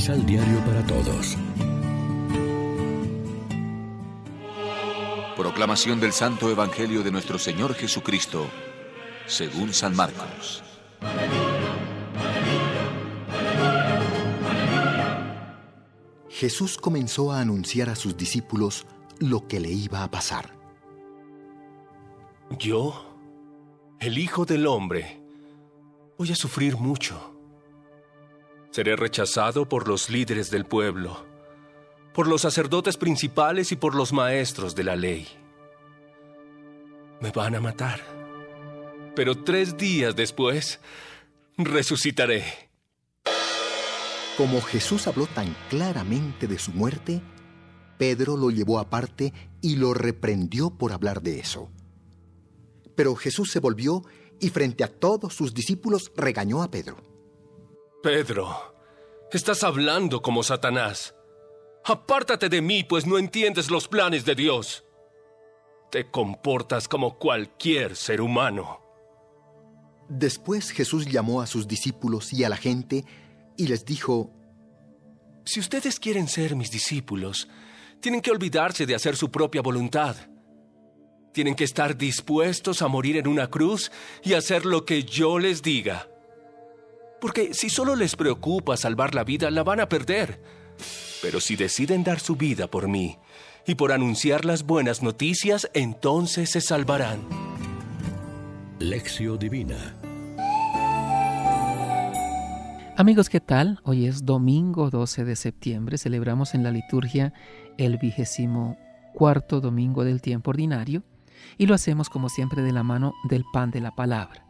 Misal Diario para Todos. Proclamación del Santo Evangelio de nuestro Señor Jesucristo, según San Marcos. Jesús comenzó a anunciar a sus discípulos lo que le iba a pasar. Yo, el Hijo del Hombre, voy a sufrir mucho. Seré rechazado por los líderes del pueblo, por los sacerdotes principales y por los maestros de la ley. Me van a matar. Pero tres días después, resucitaré. Como Jesús habló tan claramente de su muerte, Pedro lo llevó aparte y lo reprendió por hablar de eso. Pero Jesús se volvió y frente a todos sus discípulos regañó a Pedro. Pedro, estás hablando como Satanás. Apártate de mí, pues no entiendes los planes de Dios. Te comportas como cualquier ser humano. Después Jesús llamó a sus discípulos y a la gente y les dijo, Si ustedes quieren ser mis discípulos, tienen que olvidarse de hacer su propia voluntad. Tienen que estar dispuestos a morir en una cruz y hacer lo que yo les diga. Porque si solo les preocupa salvar la vida, la van a perder. Pero si deciden dar su vida por mí y por anunciar las buenas noticias, entonces se salvarán. Lección Divina Amigos, ¿qué tal? Hoy es domingo 12 de septiembre. Celebramos en la liturgia el vigésimo cuarto domingo del tiempo ordinario y lo hacemos como siempre de la mano del pan de la palabra.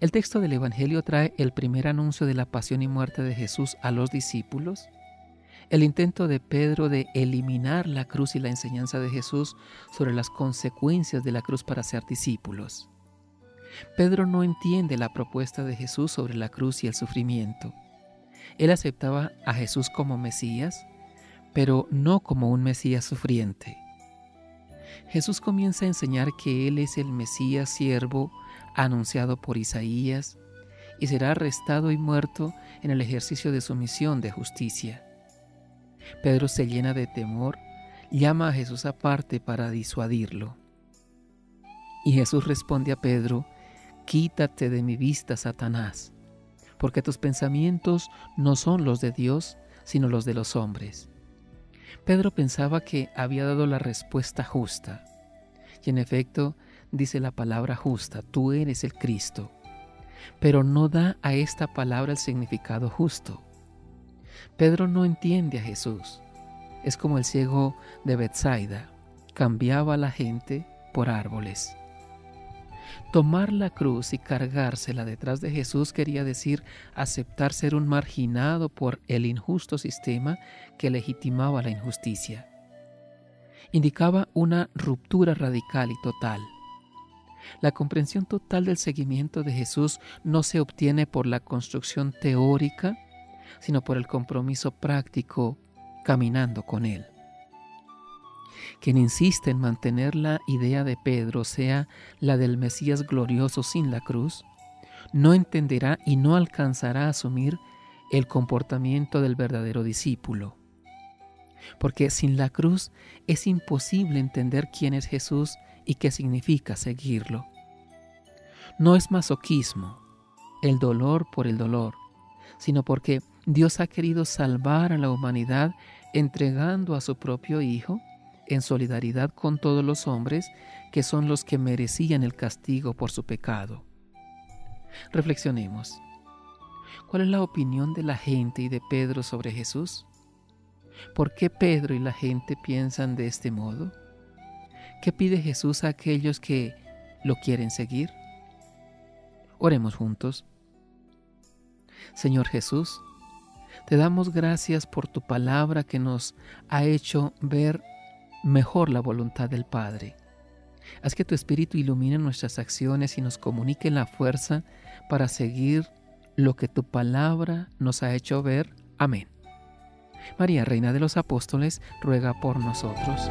El texto del Evangelio trae el primer anuncio de la pasión y muerte de Jesús a los discípulos, el intento de Pedro de eliminar la cruz y la enseñanza de Jesús sobre las consecuencias de la cruz para ser discípulos. Pedro no entiende la propuesta de Jesús sobre la cruz y el sufrimiento. Él aceptaba a Jesús como Mesías, pero no como un Mesías sufriente. Jesús comienza a enseñar que Él es el Mesías siervo anunciado por Isaías y será arrestado y muerto en el ejercicio de su misión de justicia. Pedro se llena de temor, llama a Jesús aparte para disuadirlo. Y Jesús responde a Pedro Quítate de mi vista, Satanás, porque tus pensamientos no son los de Dios, sino los de los hombres. Pedro pensaba que había dado la respuesta justa, y en efecto dice la palabra justa, tú eres el Cristo, pero no da a esta palabra el significado justo. Pedro no entiende a Jesús, es como el ciego de Bethsaida, cambiaba a la gente por árboles. Tomar la cruz y cargársela detrás de Jesús quería decir aceptar ser un marginado por el injusto sistema que legitimaba la injusticia. Indicaba una ruptura radical y total. La comprensión total del seguimiento de Jesús no se obtiene por la construcción teórica, sino por el compromiso práctico caminando con Él. Quien insiste en mantener la idea de Pedro sea la del Mesías glorioso sin la cruz, no entenderá y no alcanzará a asumir el comportamiento del verdadero discípulo. Porque sin la cruz es imposible entender quién es Jesús y qué significa seguirlo. No es masoquismo, el dolor por el dolor, sino porque Dios ha querido salvar a la humanidad entregando a su propio Hijo en solidaridad con todos los hombres que son los que merecían el castigo por su pecado. Reflexionemos. ¿Cuál es la opinión de la gente y de Pedro sobre Jesús? ¿Por qué Pedro y la gente piensan de este modo? ¿Qué pide Jesús a aquellos que lo quieren seguir? Oremos juntos. Señor Jesús, te damos gracias por tu palabra que nos ha hecho ver mejor la voluntad del Padre. Haz que tu Espíritu ilumine nuestras acciones y nos comunique la fuerza para seguir lo que tu palabra nos ha hecho ver. Amén. María, Reina de los Apóstoles, ruega por nosotros.